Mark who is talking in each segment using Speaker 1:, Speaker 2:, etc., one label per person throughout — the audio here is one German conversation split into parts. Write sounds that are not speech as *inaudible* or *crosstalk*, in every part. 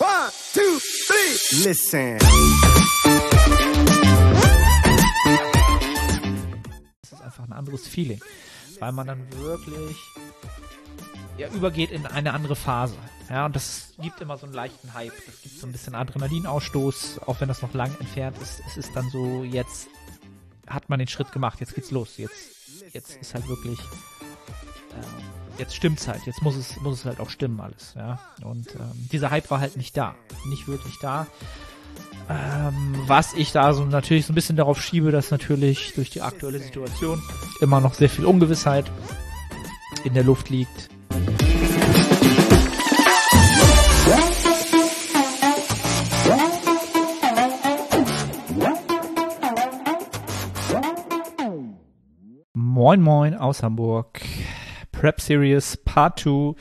Speaker 1: One, two, three. Listen.
Speaker 2: Es ist einfach ein anderes Feeling, weil man dann wirklich ja, übergeht in eine andere Phase. Ja, und das gibt immer so einen leichten Hype. Das gibt so ein bisschen Adrenalinausstoß, auch wenn das noch lang entfernt ist. Es ist dann so, jetzt hat man den Schritt gemacht, jetzt geht's los. Jetzt, jetzt ist halt wirklich, äh, jetzt stimmt's halt. Jetzt muss es, muss es halt auch stimmen alles. Ja, und ähm, dieser Hype war halt nicht da, nicht wirklich da. Ähm, was ich da so natürlich so ein bisschen darauf schiebe, dass natürlich durch die aktuelle Situation immer noch sehr viel Ungewissheit in der Luft liegt. Moin Moin aus Hamburg. Prep Series Part 2.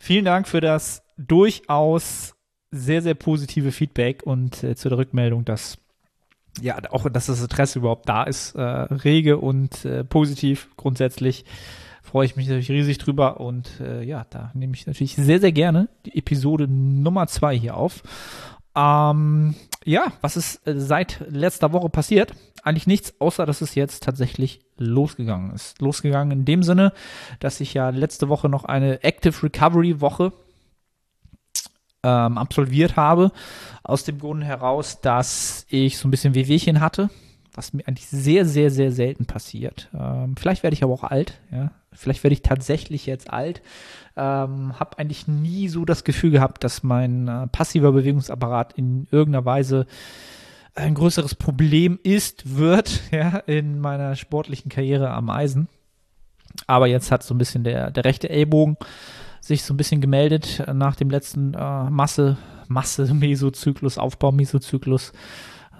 Speaker 2: Vielen Dank für das durchaus sehr, sehr positive Feedback und äh, zu der Rückmeldung, dass ja auch, dass das Interesse überhaupt da ist, äh, rege und äh, positiv grundsätzlich freue ich mich natürlich riesig drüber und äh, ja, da nehme ich natürlich sehr, sehr gerne die Episode Nummer zwei hier auf. Ähm, ja, was ist äh, seit letzter Woche passiert? Eigentlich nichts, außer dass es jetzt tatsächlich losgegangen ist. Losgegangen in dem Sinne, dass ich ja letzte Woche noch eine Active Recovery Woche ähm, absolviert habe. Aus dem Grund heraus, dass ich so ein bisschen Wehwehchen hatte, was mir eigentlich sehr, sehr, sehr selten passiert. Ähm, vielleicht werde ich aber auch alt, ja. Vielleicht werde ich tatsächlich jetzt alt. Ähm, habe eigentlich nie so das Gefühl gehabt, dass mein äh, passiver Bewegungsapparat in irgendeiner Weise ein größeres Problem ist, wird, *laughs* ja, in meiner sportlichen Karriere am Eisen. Aber jetzt hat so ein bisschen der, der rechte Ellbogen sich so ein bisschen gemeldet nach dem letzten äh, Masse, Masse-Mesozyklus, Aufbau-Mesozyklus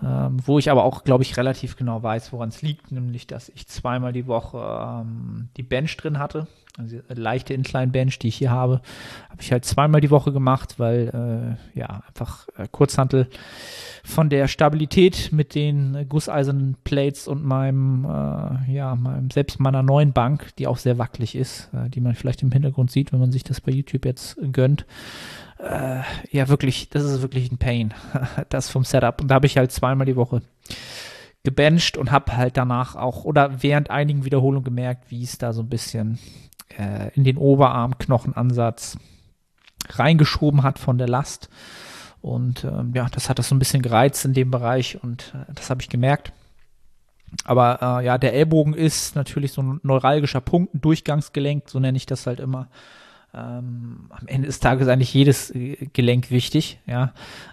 Speaker 2: ähm, wo ich aber auch, glaube ich, relativ genau weiß, woran es liegt, nämlich, dass ich zweimal die Woche ähm, die Bench drin hatte, also die leichte Incline-Bench, die ich hier habe, habe ich halt zweimal die Woche gemacht, weil, äh, ja, einfach äh, Kurzhantel von der Stabilität mit den gusseisernen Plates und meinem, äh, ja, meinem, selbst meiner neuen Bank, die auch sehr wackelig ist, äh, die man vielleicht im Hintergrund sieht, wenn man sich das bei YouTube jetzt gönnt, äh, ja wirklich, das ist wirklich ein Pain, *laughs* das vom Setup. Und da habe ich halt zweimal die Woche gebencht und habe halt danach auch oder während einigen Wiederholungen gemerkt, wie es da so ein bisschen äh, in den Oberarmknochenansatz reingeschoben hat von der Last. Und ähm, ja, das hat das so ein bisschen gereizt in dem Bereich und äh, das habe ich gemerkt. Aber äh, ja, der Ellbogen ist natürlich so ein neuralgischer Punkt, ein Durchgangsgelenk, so nenne ich das halt immer. Ähm, am Ende des Tages eigentlich jedes äh, Gelenk wichtig, ja.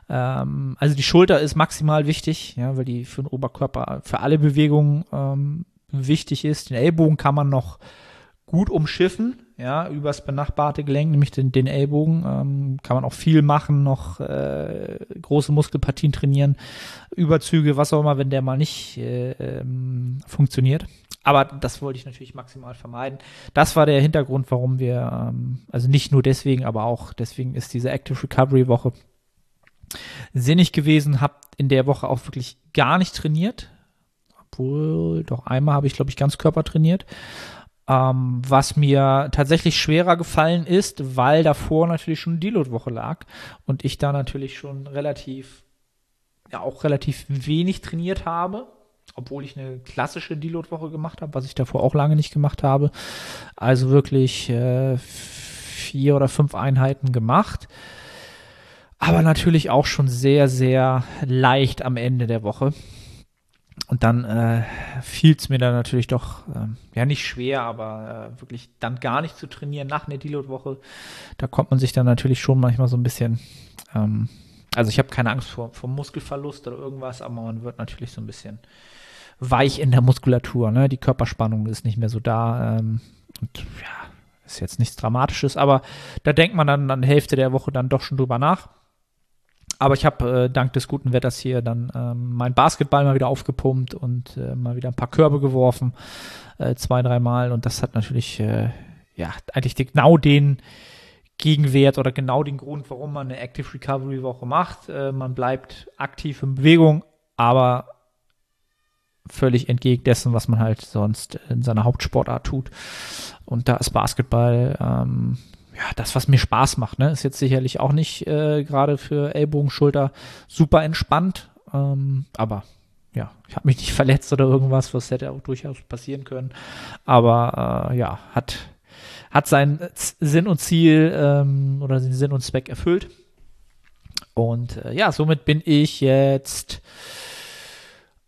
Speaker 2: Ähm, also die Schulter ist maximal wichtig, ja, weil die für den Oberkörper für alle Bewegungen ähm, wichtig ist. Den Ellbogen kann man noch gut umschiffen, ja, übers benachbarte Gelenk, nämlich den, den Ellbogen, ähm, kann man auch viel machen, noch äh, große Muskelpartien trainieren, Überzüge, was auch immer, wenn der mal nicht äh, ähm, funktioniert. Aber das wollte ich natürlich maximal vermeiden. Das war der Hintergrund, warum wir, ähm, also nicht nur deswegen, aber auch deswegen ist diese Active Recovery Woche sinnig gewesen. Hab in der Woche auch wirklich gar nicht trainiert. Obwohl, doch einmal habe ich, glaube ich, ganz Körper trainiert. Ähm, was mir tatsächlich schwerer gefallen ist, weil davor natürlich schon Deload-Woche lag und ich da natürlich schon relativ, ja, auch relativ wenig trainiert habe obwohl ich eine klassische Deload-Woche gemacht habe, was ich davor auch lange nicht gemacht habe. Also wirklich äh, vier oder fünf Einheiten gemacht. Aber natürlich auch schon sehr, sehr leicht am Ende der Woche. Und dann äh, fiel es mir dann natürlich doch, äh, ja nicht schwer, aber äh, wirklich dann gar nicht zu trainieren nach einer Deload-Woche. Da kommt man sich dann natürlich schon manchmal so ein bisschen, ähm, also ich habe keine Angst vor, vor Muskelverlust oder irgendwas, aber man wird natürlich so ein bisschen weich in der Muskulatur. Ne? Die Körperspannung ist nicht mehr so da. Ähm, und ja, ist jetzt nichts Dramatisches, aber da denkt man dann an Hälfte der Woche dann doch schon drüber nach. Aber ich habe äh, dank des guten Wetters hier dann ähm, mein Basketball mal wieder aufgepumpt und äh, mal wieder ein paar Körbe geworfen, äh, zwei, dreimal. Und das hat natürlich, äh, ja, eigentlich genau den Gegenwert oder genau den Grund, warum man eine Active Recovery Woche macht. Äh, man bleibt aktiv in Bewegung, aber völlig entgegen dessen, was man halt sonst in seiner Hauptsportart tut. Und da ist Basketball ähm, ja, das, was mir Spaß macht, ne, ist jetzt sicherlich auch nicht äh, gerade für Ellbogen, Schulter super entspannt. Ähm, aber ja, ich habe mich nicht *laughs* verletzt oder irgendwas, was hätte auch durchaus passieren können. Aber äh, ja, hat, hat seinen Sinn und Ziel ähm, oder den Sinn und Zweck erfüllt. Und äh, ja, somit bin ich jetzt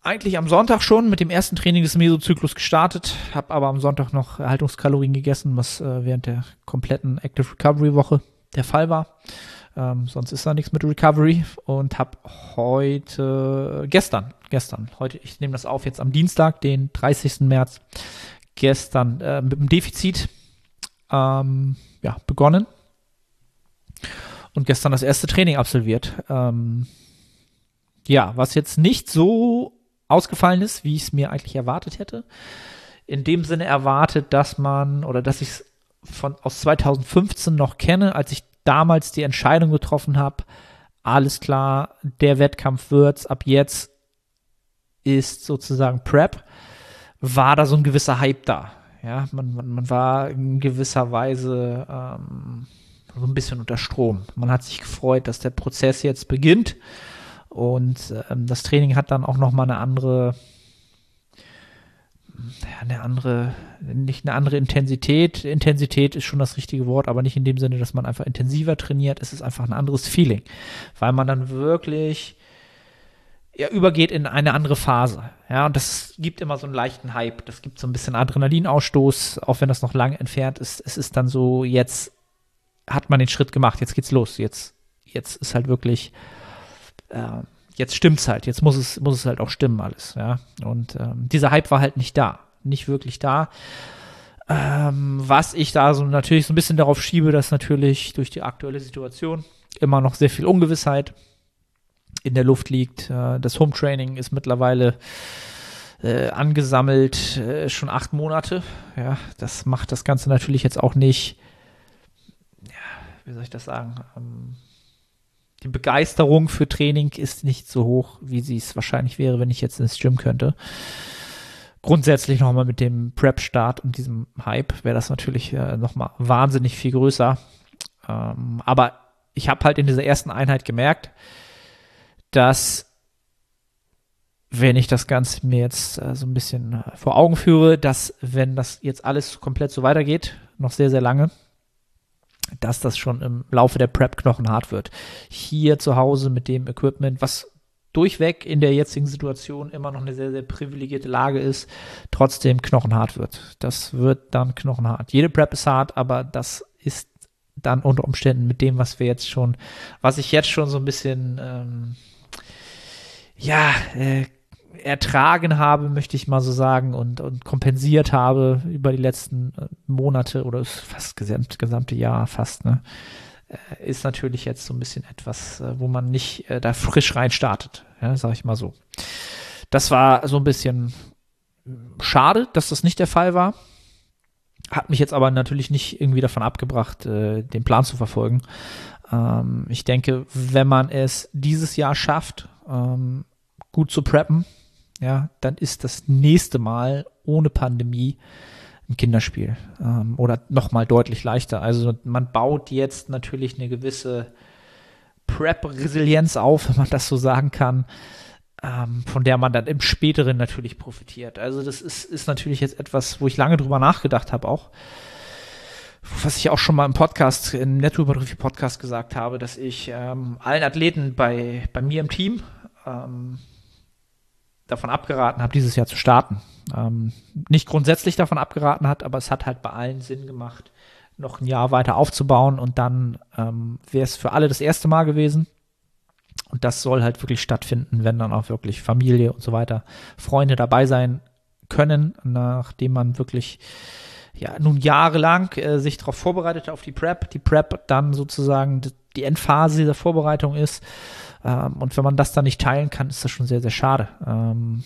Speaker 2: eigentlich am Sonntag schon mit dem ersten Training des Mesozyklus gestartet, habe aber am Sonntag noch Erhaltungskalorien gegessen, was äh, während der kompletten Active Recovery Woche der Fall war. Ähm, sonst ist da nichts mit Recovery und habe heute, gestern, gestern, heute, ich nehme das auf jetzt am Dienstag, den 30. März, gestern äh, mit dem Defizit ähm, ja, begonnen und gestern das erste Training absolviert. Ähm, ja, was jetzt nicht so ausgefallen ist, wie ich es mir eigentlich erwartet hätte. In dem Sinne erwartet, dass man oder dass ich es von aus 2015 noch kenne, als ich damals die Entscheidung getroffen habe, alles klar, der Wettkampf wird's, ab jetzt ist sozusagen Prep, war da so ein gewisser Hype da. Ja, man, man, man war in gewisser Weise ähm, so ein bisschen unter Strom. Man hat sich gefreut, dass der Prozess jetzt beginnt und ähm, das Training hat dann auch noch mal eine andere, eine andere, nicht eine andere Intensität. Intensität ist schon das richtige Wort, aber nicht in dem Sinne, dass man einfach intensiver trainiert. Es ist einfach ein anderes Feeling, weil man dann wirklich ja, übergeht in eine andere Phase. Ja, und das gibt immer so einen leichten Hype. Das gibt so ein bisschen Adrenalinausstoß, auch wenn das noch lange entfernt ist. Es ist dann so, jetzt hat man den Schritt gemacht, jetzt geht's los. Jetzt, jetzt ist halt wirklich äh, jetzt stimmt's halt, jetzt muss es, muss es halt auch stimmen alles, ja. Und ähm, dieser Hype war halt nicht da, nicht wirklich da. Ähm, was ich da so natürlich so ein bisschen darauf schiebe, dass natürlich durch die aktuelle Situation immer noch sehr viel Ungewissheit in der Luft liegt. Äh, das Home Training ist mittlerweile äh, angesammelt äh, schon acht Monate. Ja, das macht das Ganze natürlich jetzt auch nicht, ja, wie soll ich das sagen, ähm, die Begeisterung für Training ist nicht so hoch, wie sie es wahrscheinlich wäre, wenn ich jetzt ins Gym könnte. Grundsätzlich nochmal mit dem Prep-Start und diesem Hype wäre das natürlich äh, nochmal wahnsinnig viel größer. Ähm, aber ich habe halt in dieser ersten Einheit gemerkt, dass wenn ich das Ganze mir jetzt äh, so ein bisschen äh, vor Augen führe, dass wenn das jetzt alles komplett so weitergeht, noch sehr, sehr lange, dass das schon im Laufe der Prep knochenhart wird. Hier zu Hause mit dem Equipment, was durchweg in der jetzigen Situation immer noch eine sehr, sehr privilegierte Lage ist, trotzdem knochenhart wird. Das wird dann knochenhart. Jede Prep ist hart, aber das ist dann unter Umständen mit dem, was wir jetzt schon, was ich jetzt schon so ein bisschen, ähm, ja, äh, ertragen habe, möchte ich mal so sagen, und, und kompensiert habe über die letzten äh, Monate oder fast gesamt, gesamte Jahr fast, ne, äh, ist natürlich jetzt so ein bisschen etwas, äh, wo man nicht da frisch rein startet, ja, sag ich mal so. Das war so ein bisschen schade, dass das nicht der Fall war. Hat mich jetzt aber natürlich nicht irgendwie davon abgebracht, den Plan zu verfolgen. Ähm, ich denke, wenn man es dieses Jahr schafft, ähm, gut zu preppen, ja, dann ist das nächste Mal ohne Pandemie ein Kinderspiel ähm, oder nochmal deutlich leichter. Also man baut jetzt natürlich eine gewisse Prep-Resilienz auf, wenn man das so sagen kann, ähm, von der man dann im späteren natürlich profitiert. Also das ist, ist natürlich jetzt etwas, wo ich lange drüber nachgedacht habe auch. Was ich auch schon mal im Podcast, im Nettohypertrophie Podcast gesagt habe, dass ich ähm, allen Athleten bei, bei mir im Team ähm, davon abgeraten habe, dieses Jahr zu starten. Ähm, nicht grundsätzlich davon abgeraten hat, aber es hat halt bei allen Sinn gemacht, noch ein Jahr weiter aufzubauen und dann ähm, wäre es für alle das erste Mal gewesen. Und das soll halt wirklich stattfinden, wenn dann auch wirklich Familie und so weiter, Freunde dabei sein können, nachdem man wirklich ja nun jahrelang äh, sich darauf vorbereitet auf die Prep, die Prep dann sozusagen die Endphase dieser Vorbereitung ist ähm, und wenn man das dann nicht teilen kann, ist das schon sehr, sehr schade. Ähm,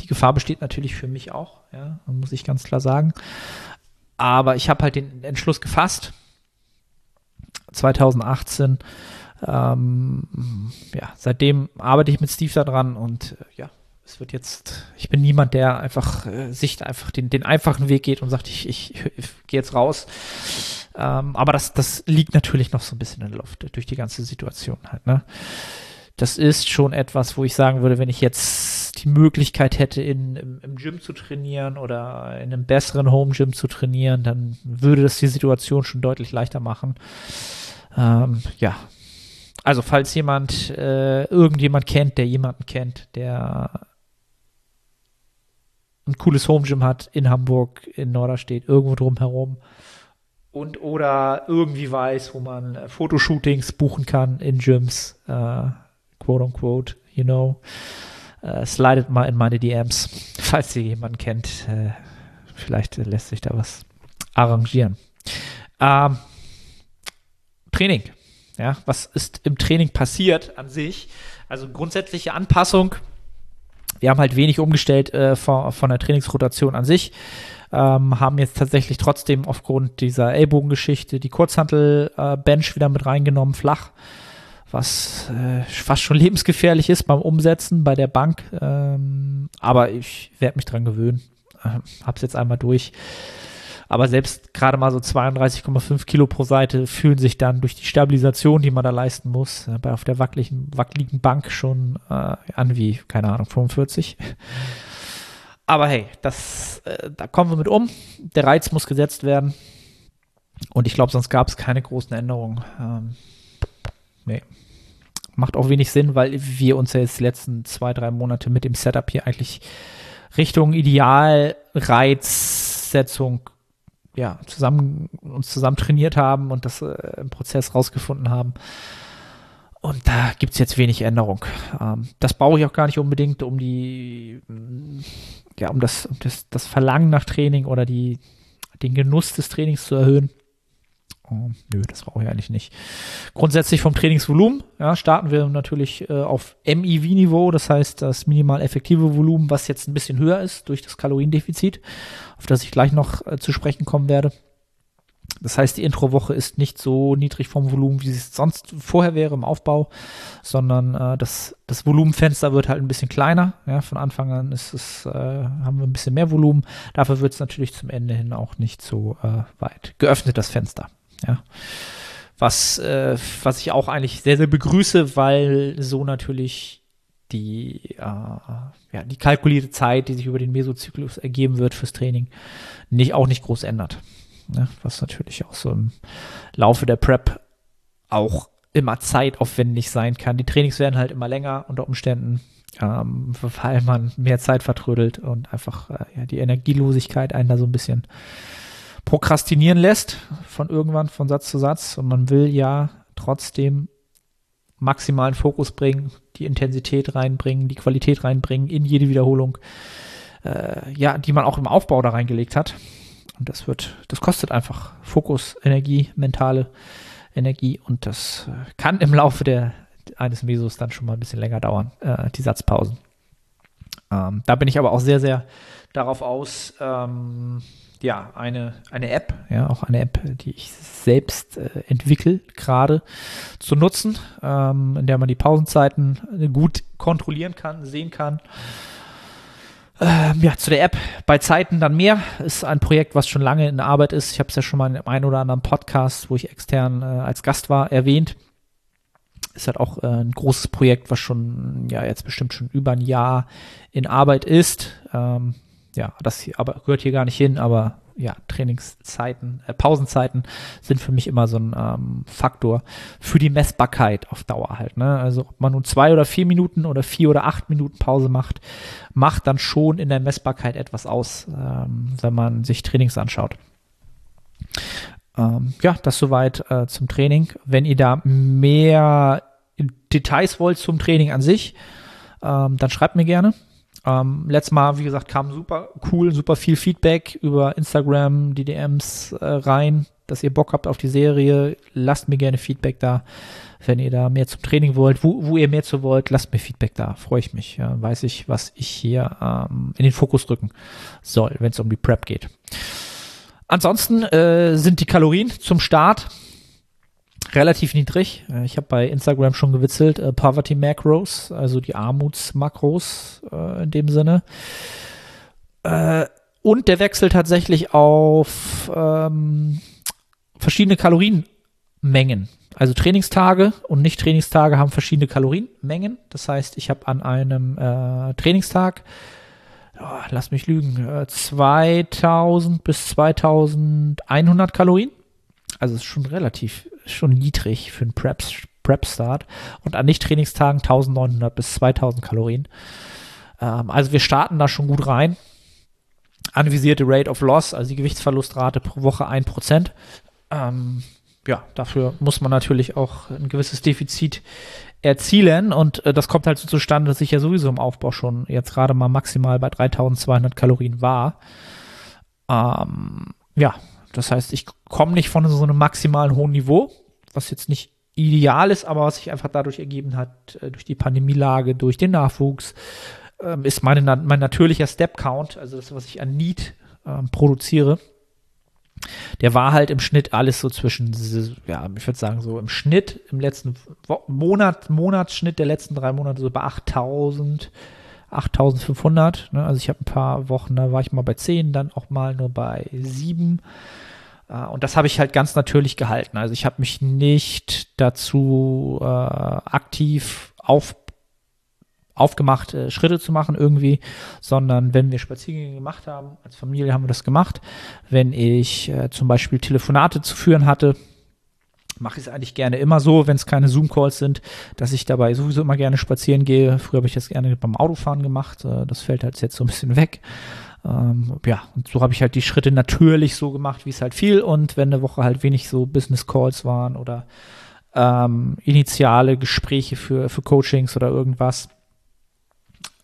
Speaker 2: die Gefahr besteht natürlich für mich auch, ja, muss ich ganz klar sagen. Aber ich habe halt den Entschluss gefasst, 2018. Ähm, ja, seitdem arbeite ich mit Steve da dran und äh, ja, es wird jetzt, ich bin niemand, der einfach äh, sich einfach den, den einfachen Weg geht und sagt, ich, ich, ich gehe jetzt raus. Ähm, aber das, das liegt natürlich noch so ein bisschen in der Luft durch die ganze Situation halt, ne? Das ist schon etwas, wo ich sagen würde, wenn ich jetzt die Möglichkeit hätte, in, im, im Gym zu trainieren oder in einem besseren Home Gym zu trainieren, dann würde das die Situation schon deutlich leichter machen. Ähm, ja, also falls jemand, äh, irgendjemand kennt, der jemanden kennt, der ein cooles Home Gym hat in Hamburg, in Norderstedt, irgendwo drumherum und oder irgendwie weiß, wo man äh, Fotoshootings buchen kann in Gyms, äh, quote unquote, you know, äh, slidet mal in meine DMs, falls ihr jemanden kennt. Äh, vielleicht lässt sich da was arrangieren. Ähm, Training. Ja, was ist im Training passiert an sich? Also grundsätzliche Anpassung. Wir haben halt wenig umgestellt äh, von, von der Trainingsrotation an sich. Ähm, haben jetzt tatsächlich trotzdem aufgrund dieser Ellbogengeschichte die Kurzhantel-Bench äh, wieder mit reingenommen, flach, was äh, fast schon *laughs* lebensgefährlich ist beim Umsetzen bei der Bank. Ähm, aber ich werde mich dran gewöhnen. Äh, hab's jetzt einmal durch. Aber selbst gerade mal so 32,5 Kilo pro Seite fühlen sich dann durch die Stabilisation, die man da leisten muss, äh, bei auf der wackeligen, wackeligen Bank schon äh, an wie, keine Ahnung, 45. Aber hey, das, äh, da kommen wir mit um. Der Reiz muss gesetzt werden. Und ich glaube, sonst gab es keine großen Änderungen. Ähm, nee. Macht auch wenig Sinn, weil wir uns ja jetzt die letzten zwei, drei Monate mit dem Setup hier eigentlich Richtung Idealreizsetzung ja, zusammen, uns zusammen trainiert haben und das äh, im Prozess rausgefunden haben. Und da gibt es jetzt wenig Änderung. Ähm, das brauche ich auch gar nicht unbedingt, um die, ja, um das, um das, das Verlangen nach Training oder die, den Genuss des Trainings zu erhöhen. Oh, nö, das brauche ich eigentlich nicht. Grundsätzlich vom Trainingsvolumen, ja, starten wir natürlich äh, auf MIV-Niveau, das heißt das minimal effektive Volumen, was jetzt ein bisschen höher ist durch das Kaloriendefizit, auf das ich gleich noch äh, zu sprechen kommen werde. Das heißt, die Introwoche ist nicht so niedrig vom Volumen, wie es sonst vorher wäre im Aufbau, sondern äh, das, das Volumenfenster wird halt ein bisschen kleiner. Ja, von Anfang an ist es, äh, haben wir ein bisschen mehr Volumen. Dafür wird es natürlich zum Ende hin auch nicht so äh, weit geöffnet, das Fenster. Ja. Was, äh, was ich auch eigentlich sehr, sehr begrüße, weil so natürlich die, äh, ja, die kalkulierte Zeit, die sich über den Mesozyklus ergeben wird fürs Training, nicht, auch nicht groß ändert. Ja, was natürlich auch so im Laufe der Prep auch immer zeitaufwendig sein kann. Die Trainings werden halt immer länger unter Umständen, ähm, weil man mehr Zeit vertrödelt und einfach äh, ja, die Energielosigkeit einen da so ein bisschen prokrastinieren lässt von irgendwann von Satz zu Satz und man will ja trotzdem maximalen Fokus bringen, die Intensität reinbringen, die Qualität reinbringen in jede Wiederholung, äh, ja, die man auch im Aufbau da reingelegt hat. Und das wird, das kostet einfach Fokus, Energie, mentale Energie und das äh, kann im Laufe der, eines Mesos dann schon mal ein bisschen länger dauern, äh, die Satzpausen. Ähm, da bin ich aber auch sehr, sehr darauf aus, ähm, ja, eine, eine App, ja, auch eine App, die ich selbst äh, entwickle, gerade zu nutzen, ähm, in der man die Pausenzeiten gut kontrollieren kann, sehen kann. Ähm, ja, zu der App bei Zeiten dann mehr ist ein Projekt, was schon lange in Arbeit ist. Ich habe es ja schon mal in einem oder anderen Podcast, wo ich extern äh, als Gast war, erwähnt. Ist halt auch äh, ein großes Projekt, was schon, ja, jetzt bestimmt schon über ein Jahr in Arbeit ist. Ähm, ja, das hier, aber gehört hier gar nicht hin, aber ja, Trainingszeiten, äh, Pausenzeiten sind für mich immer so ein ähm, Faktor für die Messbarkeit auf Dauer halt. Ne? Also ob man nun zwei oder vier Minuten oder vier oder acht Minuten Pause macht, macht dann schon in der Messbarkeit etwas aus, ähm, wenn man sich Trainings anschaut. Ähm, ja, das soweit äh, zum Training. Wenn ihr da mehr Details wollt zum Training an sich, ähm, dann schreibt mir gerne. Ähm, letztes Mal, wie gesagt, kam super cool, super viel Feedback über Instagram, die DMs äh, rein, dass ihr Bock habt auf die Serie. Lasst mir gerne Feedback da, wenn ihr da mehr zum Training wollt, wo, wo ihr mehr zu wollt, lasst mir Feedback da. Freue ich mich. Ja, weiß ich, was ich hier ähm, in den Fokus rücken soll, wenn es um die Prep geht. Ansonsten äh, sind die Kalorien zum Start relativ niedrig. Äh, ich habe bei Instagram schon gewitzelt, äh, Poverty Macros, also die Armutsmakros äh, in dem Sinne. Äh, und der wechselt tatsächlich auf ähm, verschiedene Kalorienmengen. Also Trainingstage und Nicht-Trainingstage haben verschiedene Kalorienmengen. Das heißt, ich habe an einem äh, Trainingstag, oh, lass mich lügen, äh, 2000 bis 2100 Kalorien. Also ist schon relativ, schon niedrig für einen Prep, Prep Start. Und an Nicht-Trainingstagen 1900 bis 2000 Kalorien. Ähm, also wir starten da schon gut rein. Anvisierte Rate of Loss, also die Gewichtsverlustrate pro Woche 1%. Ähm, ja, dafür muss man natürlich auch ein gewisses Defizit erzielen und äh, das kommt halt so zustande, dass ich ja sowieso im Aufbau schon jetzt gerade mal maximal bei 3200 Kalorien war. Ähm, ja, das heißt, ich komme nicht von so einem maximalen hohen Niveau, was jetzt nicht ideal ist, aber was sich einfach dadurch ergeben hat, äh, durch die Pandemielage, durch den Nachwuchs, ähm, ist meine, mein natürlicher Step Count, also das, was ich an Need ähm, produziere, der war halt im Schnitt alles so zwischen, ja, ich würde sagen, so im Schnitt im letzten Monat, Monatsschnitt der letzten drei Monate so bei 8000, 8500. Ne? Also ich habe ein paar Wochen, da war ich mal bei 10, dann auch mal nur bei 7. Äh, und das habe ich halt ganz natürlich gehalten. Also ich habe mich nicht dazu äh, aktiv auf aufgemacht, äh, Schritte zu machen irgendwie, sondern wenn wir Spaziergänge gemacht haben, als Familie haben wir das gemacht. Wenn ich äh, zum Beispiel Telefonate zu führen hatte, mache ich es eigentlich gerne immer so, wenn es keine Zoom-Calls sind, dass ich dabei sowieso immer gerne spazieren gehe. Früher habe ich das gerne beim Autofahren gemacht. Äh, das fällt halt jetzt so ein bisschen weg. Ähm, ja, und so habe ich halt die Schritte natürlich so gemacht, wie es halt fiel. Und wenn eine Woche halt wenig so Business-Calls waren oder ähm, initiale Gespräche für, für Coachings oder irgendwas,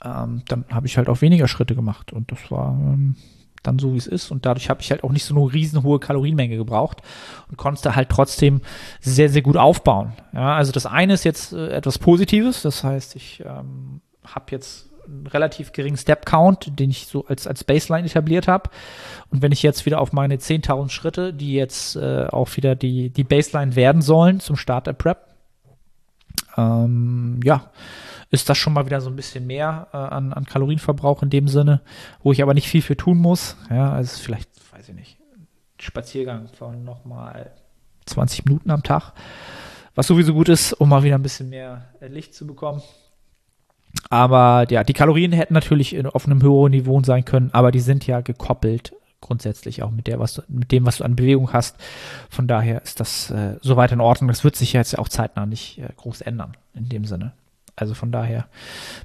Speaker 2: ähm, dann habe ich halt auch weniger Schritte gemacht und das war ähm, dann so, wie es ist. Und dadurch habe ich halt auch nicht so eine riesen hohe Kalorienmenge gebraucht und konnte halt trotzdem sehr, sehr gut aufbauen. Ja, also das eine ist jetzt äh, etwas Positives, das heißt, ich ähm, habe jetzt einen relativ geringen Step Count, den ich so als, als Baseline etabliert habe. Und wenn ich jetzt wieder auf meine 10.000 Schritte, die jetzt äh, auch wieder die, die Baseline werden sollen zum Start der Prep, ähm, ja, ist das schon mal wieder so ein bisschen mehr äh, an, an Kalorienverbrauch in dem Sinne, wo ich aber nicht viel für tun muss. Ja, also vielleicht, weiß ich nicht, Spaziergang von nochmal 20 Minuten am Tag, was sowieso gut ist, um mal wieder ein bisschen mehr äh, Licht zu bekommen. Aber ja, die Kalorien hätten natürlich auf einem höheren Niveau sein können, aber die sind ja gekoppelt grundsätzlich auch mit der, was du, mit dem, was du an Bewegung hast. Von daher ist das äh, soweit in Ordnung. Das wird sich jetzt auch zeitnah nicht äh, groß ändern in dem Sinne. Also von daher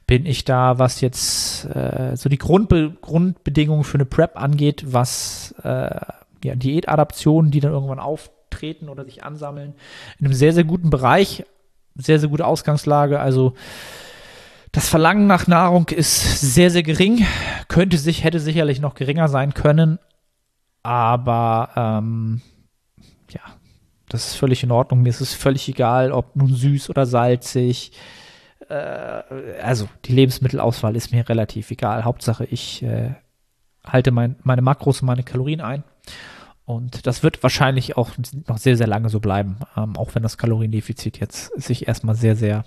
Speaker 2: bin ich da, was jetzt äh, so die Grundbe Grundbedingungen für eine Prep angeht, was äh, ja, Diätadaptionen, die dann irgendwann auftreten oder sich ansammeln, in einem sehr, sehr guten Bereich, sehr, sehr gute Ausgangslage. Also das Verlangen nach Nahrung ist sehr, sehr gering, könnte sich, hätte sicherlich noch geringer sein können, aber ähm, ja, das ist völlig in Ordnung. Mir ist es völlig egal, ob nun süß oder salzig äh, also die Lebensmittelauswahl ist mir relativ egal. Hauptsache, ich äh, halte mein, meine Makros und meine Kalorien ein. Und das wird wahrscheinlich auch noch sehr, sehr lange so bleiben, ähm, auch wenn das Kaloriendefizit jetzt sich erstmal sehr, sehr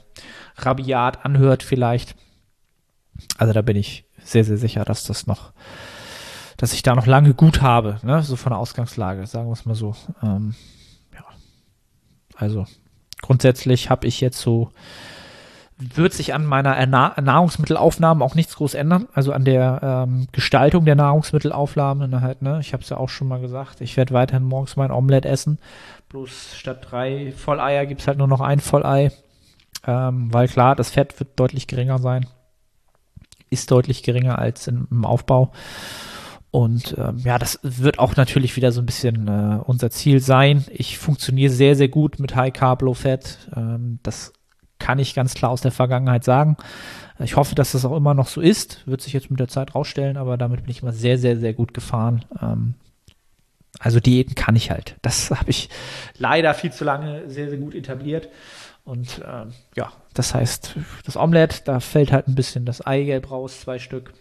Speaker 2: rabiat anhört vielleicht. Also da bin ich sehr, sehr sicher, dass das noch, dass ich da noch lange gut habe, ne? so von der Ausgangslage, sagen wir es mal so. Ähm, ja. Also grundsätzlich habe ich jetzt so wird sich an meiner Nahrungsmittelaufnahme auch nichts groß ändern. Also an der ähm, Gestaltung der Nahrungsmittelaufnahme halt, ne? Ich habe es ja auch schon mal gesagt, ich werde weiterhin morgens mein Omelett essen. Bloß statt drei Volleier gibt es halt nur noch ein Vollei. Ähm, weil klar, das Fett wird deutlich geringer sein. Ist deutlich geringer als in, im Aufbau. Und ähm, ja, das wird auch natürlich wieder so ein bisschen äh, unser Ziel sein. Ich funktioniere sehr, sehr gut mit High Carb, Low Fat. Ähm, das kann ich ganz klar aus der Vergangenheit sagen. Ich hoffe, dass das auch immer noch so ist. Wird sich jetzt mit der Zeit rausstellen, aber damit bin ich immer sehr, sehr, sehr gut gefahren. Ähm, also Diäten kann ich halt. Das *laughs* habe ich leider viel zu lange sehr, sehr gut etabliert. Und ähm, ja, das heißt, das Omelett, da fällt halt ein bisschen das Eigelb raus, zwei Stück.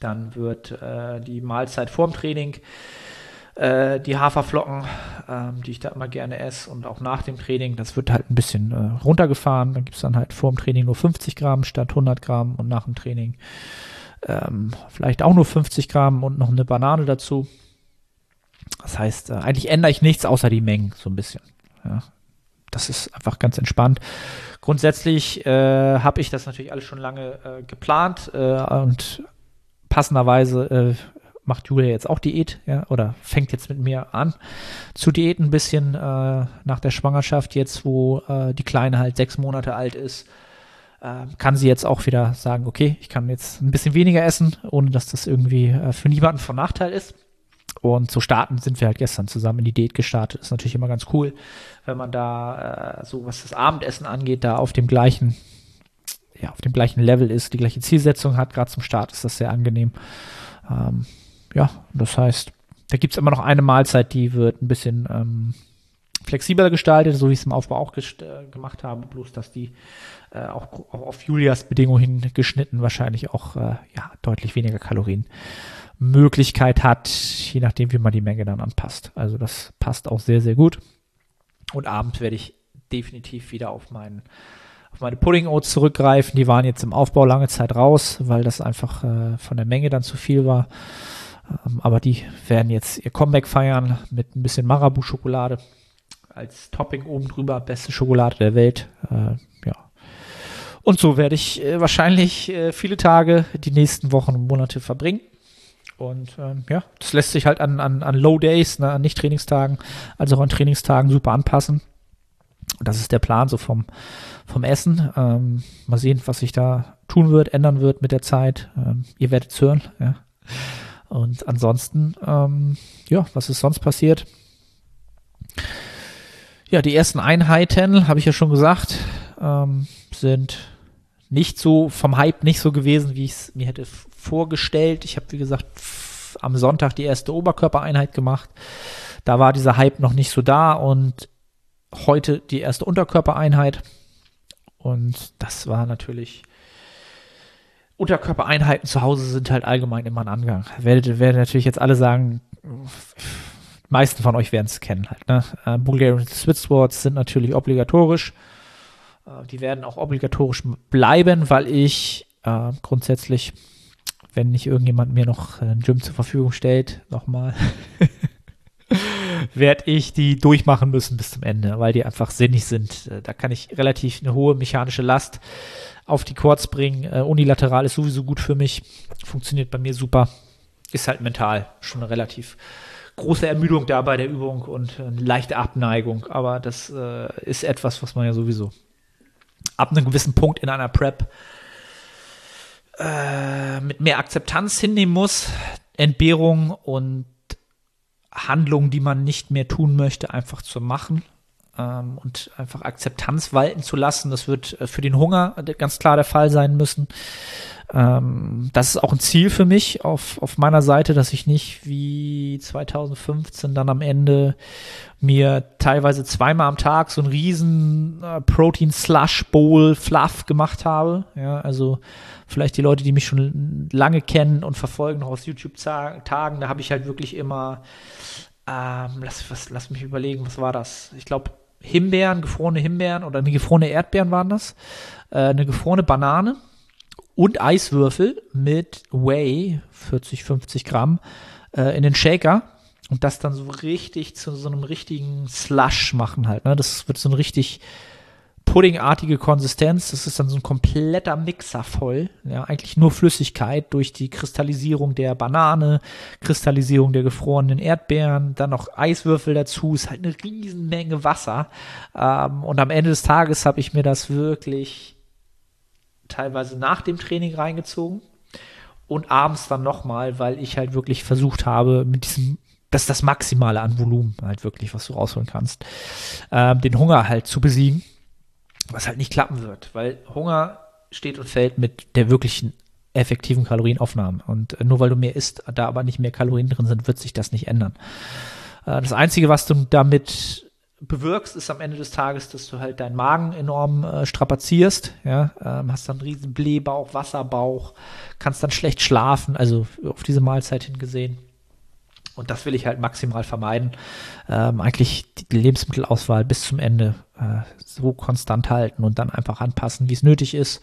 Speaker 2: Dann wird äh, die Mahlzeit vorm Training Äh, die Haferflocken, ähm, die ich da immer gerne esse und auch nach dem Training, das wird halt ein bisschen äh, runtergefahren. Dann gibt es dann halt vor dem Training nur 50 Gramm statt 100 Gramm und nach dem Training ähm, vielleicht auch nur 50 Gramm und noch eine Banane dazu. Das heißt, äh, eigentlich ändere ich nichts außer die Mengen so ein bisschen. Ja, das ist einfach ganz entspannt. Grundsätzlich äh, habe ich das natürlich alles schon lange äh, geplant äh, und passenderweise äh, macht Julia jetzt auch Diät, ja, oder fängt jetzt mit mir an zu diäten ein bisschen äh, nach der Schwangerschaft, jetzt wo äh, die Kleine halt sechs Monate alt ist, äh, kann sie jetzt auch wieder sagen, okay, ich kann jetzt ein bisschen weniger essen, ohne dass das irgendwie äh, für niemanden von Nachteil ist. Und zu starten sind wir halt gestern zusammen in die Diät gestartet. Ist natürlich immer ganz cool, wenn man da äh, so, was das Abendessen angeht, da auf dem gleichen, ja, auf dem gleichen Level ist, die gleiche Zielsetzung hat. Gerade zum Start ist das sehr angenehm. Ähm, ja, das heißt, da gibt es immer noch eine Mahlzeit, die wird ein bisschen ähm, flexibler gestaltet, so wie ich es im Aufbau auch äh, gemacht habe, bloß dass die äh, auch, auch, auf Julias Bedingungen geschnitten wahrscheinlich auch äh, ja, deutlich weniger Kalorien Möglichkeit hat, je nachdem, wie man die Menge dann anpasst. Also das passt auch sehr, sehr gut. Und abends werde ich definitiv wieder auf meinen auf meine Pudding Oats zurückgreifen. Die waren jetzt im Aufbau lange Zeit raus, weil das einfach äh, von der Menge dann zu viel war. Ähm, aber die werden jetzt ihr Comeback feiern mit ein bisschen Marabu-Schokolade als Topping oben drüber. Beste Schokolade der Welt. Äh, ja. Und so werde ich äh, wahrscheinlich äh, viele Tage die nächsten Wochen und Monate verbringen. Und ähm, ja, das lässt sich halt an, an, an Low Days, ne, an Nicht-Trainingstagen, also auch an Trainingstagen super anpassen. Das ist der Plan so vom, vom Essen. Ähm, mal sehen, was sich da tun wird, ändern wird mit der Zeit. Ähm, ihr werdet es hören. Ja. Und ansonsten, ähm, ja, was ist sonst passiert? Ja, die ersten Einheiten, habe ich ja schon gesagt, ähm, sind nicht so vom Hype nicht so gewesen, wie ich es mir hätte vorgestellt. Ich habe, wie gesagt, am Sonntag die erste Oberkörpereinheit gemacht. Da war dieser Hype noch nicht so da und heute die erste Unterkörpereinheit. Und das war natürlich Unterkörpereinheiten zu Hause sind halt allgemein immer ein Angang. Werdet, werden natürlich jetzt alle sagen, meisten von euch werden es kennen halt. Ne? Äh, Bulgarian Squats sind natürlich obligatorisch. Äh, die werden auch obligatorisch bleiben, weil ich äh, grundsätzlich, wenn nicht irgendjemand mir noch ein Gym zur Verfügung stellt, nochmal, *laughs* werde ich die durchmachen müssen bis zum Ende, weil die einfach sinnig sind. Äh, da kann ich relativ eine hohe mechanische Last auf die Quads bringen. Äh, unilateral ist sowieso gut für mich, funktioniert bei mir super. Ist halt mental schon eine relativ große Ermüdung da bei der Übung und eine leichte Abneigung. Aber das äh, ist etwas, was man ja sowieso ab einem gewissen Punkt in einer Prep äh, mit mehr Akzeptanz hinnehmen muss. Entbehrung und Handlungen, die man nicht mehr tun möchte, einfach zu machen ähm, und einfach Akzeptanz walten zu lassen. Das wird äh, für den Hunger ganz klar der Fall sein müssen. Ähm, das ist auch ein Ziel für mich auf, auf meiner Seite, dass ich nicht wie 2015 dann am Ende mir teilweise zweimal am Tag so einen riesen äh, Protein Slush Bowl Fluff gemacht habe. Ja, also vielleicht die Leute, die mich schon lange kennen und verfolgen, noch aus YouTube-Tagen, da habe ich halt wirklich immer, ähm, lass, was, lass mich überlegen, was war das? Ich glaube, Himbeeren, gefrorene Himbeeren oder eine gefrorene Erdbeeren waren das, äh, eine gefrorene Banane und Eiswürfel mit Whey, 40, 50 Gramm, äh, in den Shaker und das dann so richtig zu so einem richtigen Slush machen halt. Ne? Das wird so ein richtig puddingartige Konsistenz. Das ist dann so ein kompletter Mixer voll. Ja, eigentlich nur Flüssigkeit durch die Kristallisierung der Banane, Kristallisierung der gefrorenen Erdbeeren, dann noch Eiswürfel dazu. Ist halt eine Riesenmenge Wasser. Ähm, und am Ende des Tages habe ich mir das wirklich teilweise nach dem Training reingezogen und abends dann nochmal, weil ich halt wirklich versucht habe, mit diesem das ist das Maximale an Volumen halt wirklich, was du rausholen kannst, ähm, den Hunger halt zu besiegen was halt nicht klappen wird, weil Hunger steht und fällt mit der wirklichen effektiven Kalorienaufnahme. Und äh, nur weil du mehr isst, da aber nicht mehr Kalorien drin sind, wird sich das nicht ändern. Äh, das Einzige, was du damit bewirkst, ist am Ende des Tages, dass du halt deinen Magen enorm äh, strapazierst, ja, ähm, hast dann einen riesen Blähbauch, Wasserbauch, kannst dann schlecht schlafen, also auf diese Mahlzeit hingesehen. Und das will ich halt maximal vermeiden. Ähm, eigentlich die Lebensmittelauswahl bis zum Ende äh, so konstant halten und dann einfach anpassen, wie es nötig ist.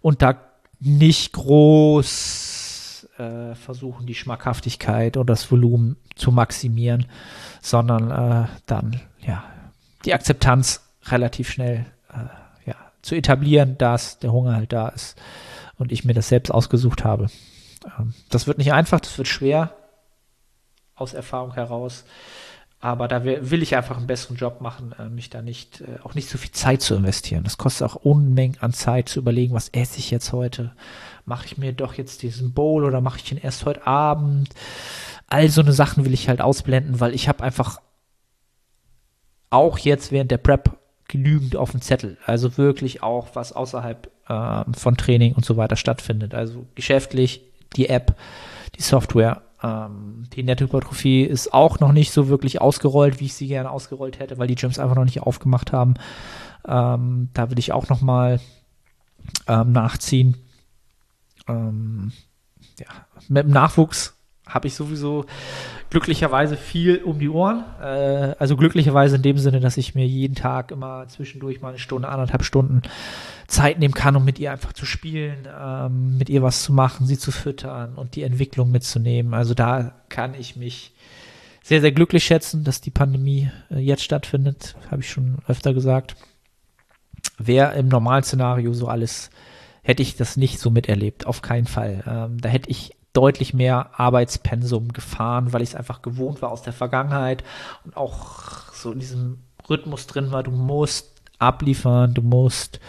Speaker 2: Und da nicht groß äh, versuchen, die Schmackhaftigkeit oder das Volumen zu maximieren, sondern äh, dann ja die Akzeptanz relativ schnell äh, ja, zu etablieren, dass der Hunger halt da ist und ich mir das selbst ausgesucht habe. Ähm, das wird nicht einfach, das wird schwer aus Erfahrung heraus. Aber da will ich einfach einen besseren Job machen, äh, mich da nicht, äh, auch nicht so viel Zeit zu investieren. Das kostet auch Unmengen an Zeit zu überlegen, was esse ich jetzt heute? Mache ich mir doch jetzt diesen Bowl oder mache ich ihn erst heute Abend? All so eine Sachen will ich halt ausblenden, weil ich habe einfach auch jetzt während der Prep genügend auf dem Zettel. Also wirklich auch, was außerhalb äh, von Training und so weiter stattfindet. Also geschäftlich, die App, die Software, ähm, die Nettohypertrophie ist auch noch nicht so wirklich ausgerollt, wie ich sie gerne ausgerollt hätte, weil die Gyms einfach noch nicht aufgemacht haben. Ähm, da will ich auch noch mal ähm, nachziehen. Ähm, ja, mit dem Nachwuchs habe ich sowieso glücklicherweise viel um die Ohren. Äh, also glücklicherweise in dem Sinne, dass ich mir jeden Tag immer zwischendurch mal eine Stunde, anderthalb Stunden Zeit nehmen kann, um mit ihr einfach zu spielen, ähm, mit ihr was zu machen, sie zu füttern und die Entwicklung mitzunehmen. Also da kann ich mich sehr, sehr glücklich schätzen, dass die Pandemie äh, jetzt stattfindet. Habe ich schon öfter gesagt. Wäre im Normalszenario so alles, hätte ich das nicht so miterlebt. Auf keinen Fall. Ähm, da hätte ich deutlich mehr Arbeitspensum gefahren, weil ich es einfach gewohnt war aus der Vergangenheit und auch so in diesem Rhythmus drin war, du musst abliefern, du musst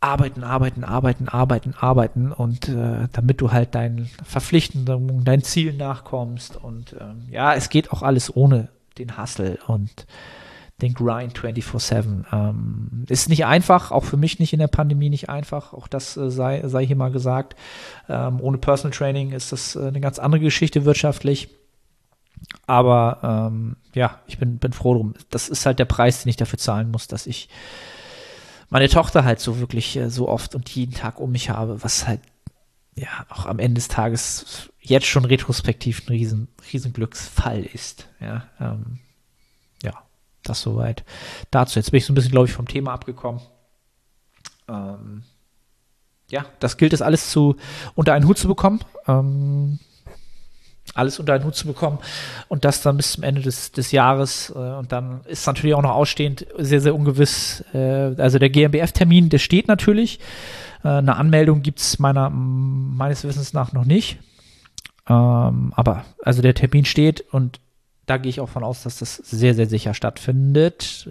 Speaker 2: arbeiten, arbeiten, arbeiten, arbeiten, arbeiten und äh, damit du halt deinen Verpflichtungen, deinen Zielen nachkommst und ähm, ja, es geht auch alles ohne den Hustle und den Grind 24-7. Ähm, ist nicht einfach, auch für mich nicht in der Pandemie nicht einfach, auch das äh, sei, sei hier mal gesagt. Ähm, ohne Personal Training ist das äh, eine ganz andere Geschichte wirtschaftlich. Aber ähm, ja, ich bin, bin froh drum. Das ist halt der Preis, den ich dafür zahlen muss, dass ich meine Tochter halt so wirklich äh, so oft und jeden Tag um mich habe, was halt ja auch am Ende des Tages jetzt schon retrospektiv ein riesen, riesen Glücksfall ist. Ja, ähm, das soweit dazu. Jetzt bin ich so ein bisschen, glaube ich, vom Thema abgekommen. Ähm, ja, das gilt es alles zu unter einen Hut zu bekommen. Ähm, alles unter einen Hut zu bekommen und das dann bis zum Ende des, des Jahres. Äh, und dann ist natürlich auch noch ausstehend sehr, sehr ungewiss. Äh, also der GmbF-Termin, der steht natürlich. Äh, eine Anmeldung gibt es meines Wissens nach noch nicht. Ähm, aber also der Termin steht und da gehe ich auch von aus, dass das sehr, sehr sicher stattfindet.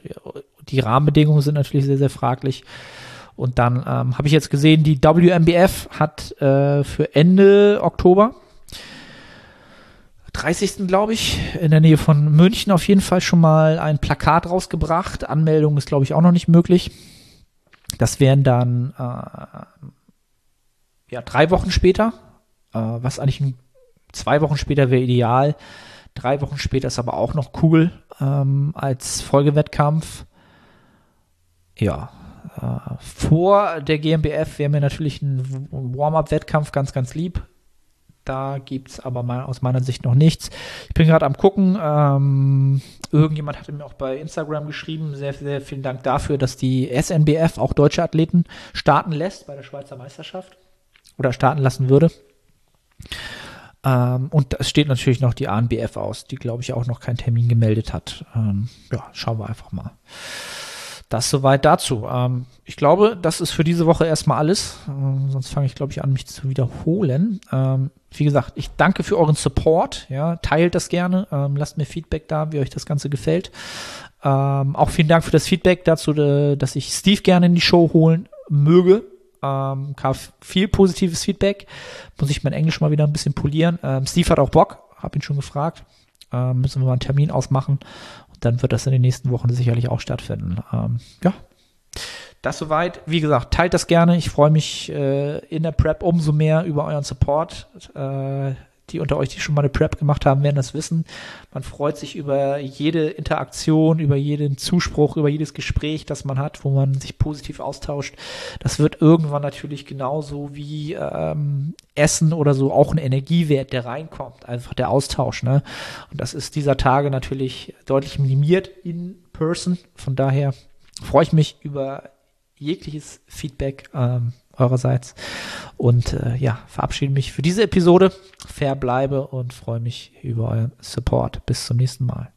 Speaker 2: Die Rahmenbedingungen sind natürlich sehr, sehr fraglich. Und dann ähm, habe ich jetzt gesehen, die WMBF hat äh, für Ende Oktober, 30. glaube ich, in der Nähe von München auf jeden Fall schon mal ein Plakat rausgebracht. Anmeldung ist, glaube ich, auch noch nicht möglich. Das wären dann äh, ja, drei Wochen später, äh, was eigentlich ein, zwei Wochen später wäre ideal. Drei Wochen später ist aber auch noch cool ähm, als Folgewettkampf. Ja, äh, vor der GmbF wäre mir natürlich ein Warm-up-Wettkampf ganz, ganz lieb. Da gibt es aber mal aus meiner Sicht noch nichts. Ich bin gerade am gucken. Ähm, irgendjemand hatte mir auch bei Instagram geschrieben. Sehr, sehr vielen Dank dafür, dass die SNBF auch deutsche Athleten starten lässt bei der Schweizer Meisterschaft oder starten lassen würde. Ähm, und es steht natürlich noch die ANBF aus, die, glaube ich, auch noch keinen Termin gemeldet hat. Ähm, ja, schauen wir einfach mal. Das soweit dazu. Ähm, ich glaube, das ist für diese Woche erstmal alles. Ähm, sonst fange ich, glaube ich, an, mich zu wiederholen. Ähm, wie gesagt, ich danke für euren Support. Ja, teilt das gerne. Ähm, lasst mir Feedback da, wie euch das Ganze gefällt. auch vielen Dank für das Feedback dazu, dass ich Steve gerne in die Show holen möge. Ähm, kam viel positives Feedback. Muss ich mein Englisch mal wieder ein bisschen polieren. Ähm, Steve hat auch Bock, hab ihn schon gefragt. Ähm, müssen wir mal einen Termin ausmachen. Und dann wird das in den nächsten Wochen sicherlich auch stattfinden. Ähm, ja. Das soweit. Wie gesagt, teilt das gerne. Ich freue mich äh, in der Prep umso mehr über euren Support. Äh, die unter euch, die schon mal eine Prep gemacht haben, werden das wissen. Man freut sich über jede Interaktion, über jeden Zuspruch, über jedes Gespräch, das man hat, wo man sich positiv austauscht. Das wird irgendwann natürlich genauso wie ähm, Essen oder so auch ein Energiewert, der reinkommt. Einfach der Austausch. Ne? Und das ist dieser Tage natürlich deutlich minimiert in Person. Von daher freue ich mich über jegliches Feedback ähm, eurerseits. Und äh, ja, verabschiede mich für diese Episode, verbleibe und freue mich über euren Support. Bis zum nächsten Mal.